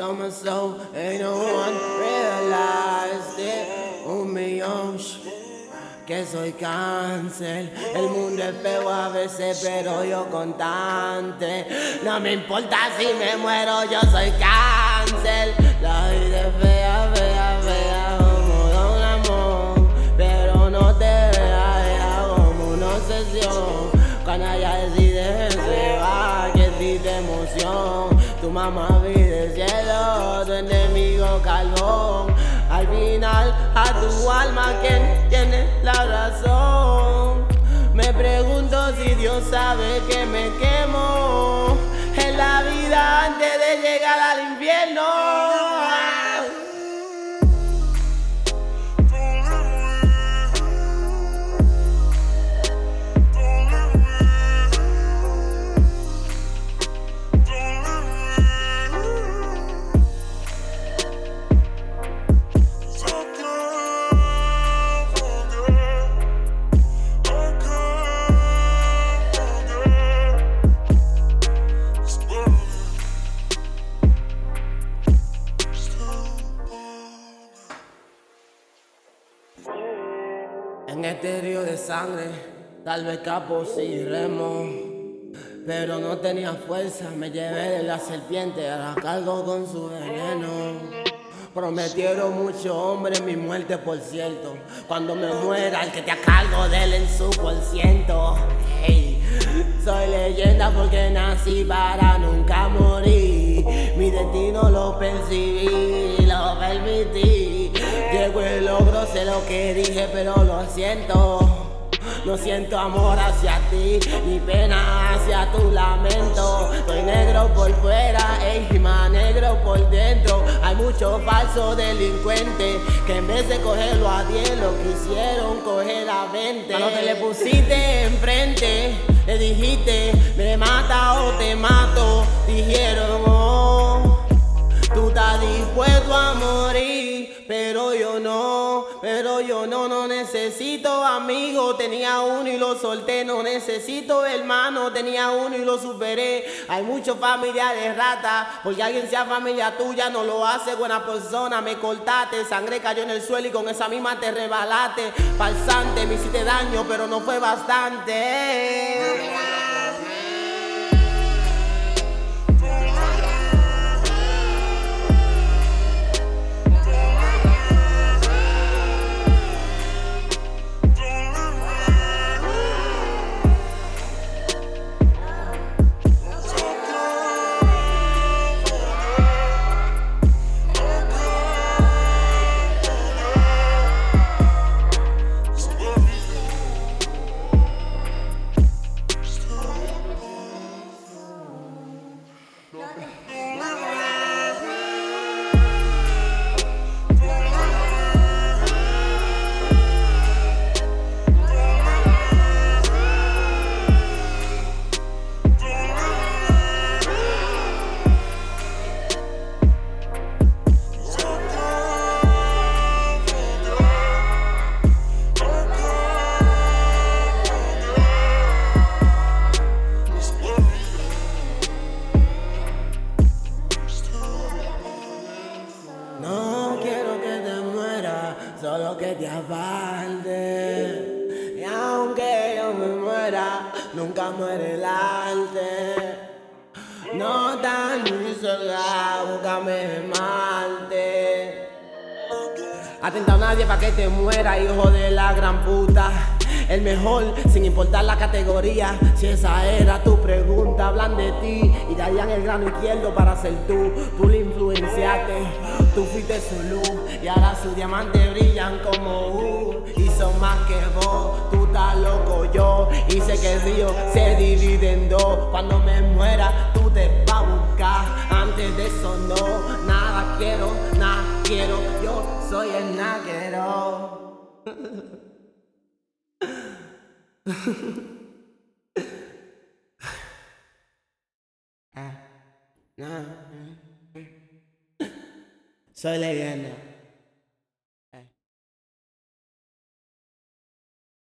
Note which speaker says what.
Speaker 1: summer so ain't no one realized it. Un millón que soy cáncer. El mundo es feo a veces, pero yo constante. No me importa si me muero, yo soy cáncer. La vida es fea, fea, fea, como un amor. Pero no te veas como una obsesión. Cuando ella decide se va, que existe emoción. Tu mamá vive enemigo carbón. Al final, a tu alma, quien tiene la razón? Me pregunto si Dios sabe que me quemo en la vida antes de llegar al En este río de sangre, tal vez capo sí remo, pero no tenía fuerza, me llevé de la serpiente, ahora cargo con su veneno. Prometieron muchos hombres mi muerte, por cierto. Cuando me muera, el que te a cargo de él en su por ciento. Hey, soy leyenda porque nací para nunca morir. Mi destino lo percibí, lo permití. Lo que dije, pero lo siento. No siento amor hacia ti, ni pena hacia tu lamento. Soy negro por fuera, ey, más negro por dentro. Hay muchos falsos delincuentes que en vez de cogerlo a 10 lo quisieron coger a 20. Cuando te le pusiste enfrente, le dijiste, me mata o te mato. Dijeron, oh, tú estás dispuesto a morir. Pero yo no, no, no necesito amigo. Tenía uno y lo solté. No necesito hermano, tenía uno y lo superé. Hay muchos familiares ratas, porque alguien sea familia tuya no lo hace buena persona. Me cortaste, sangre cayó en el suelo y con esa misma te rebalaste. Falsante, me hiciste daño, pero no fue bastante. Solo que te aparte. Y aunque yo me muera, nunca muere el arte. No tan cerca, búscame Marte. Atenta a nadie para que te muera, hijo de la gran puta. El mejor, sin importar la categoría. Si esa era tu pregunta, hablan de ti y darían el grano izquierdo para ser tú. Tú le influenciaste, tú fuiste su luz y ahora sus diamantes brillan como uh, y son más que vos. Tú estás loco, yo y sé que el río se divide en dos. Cuando me muera, tú te vas a buscar. Antes de eso, no, nada quiero, nada quiero. Yo soy el naguero. Soy leyenda.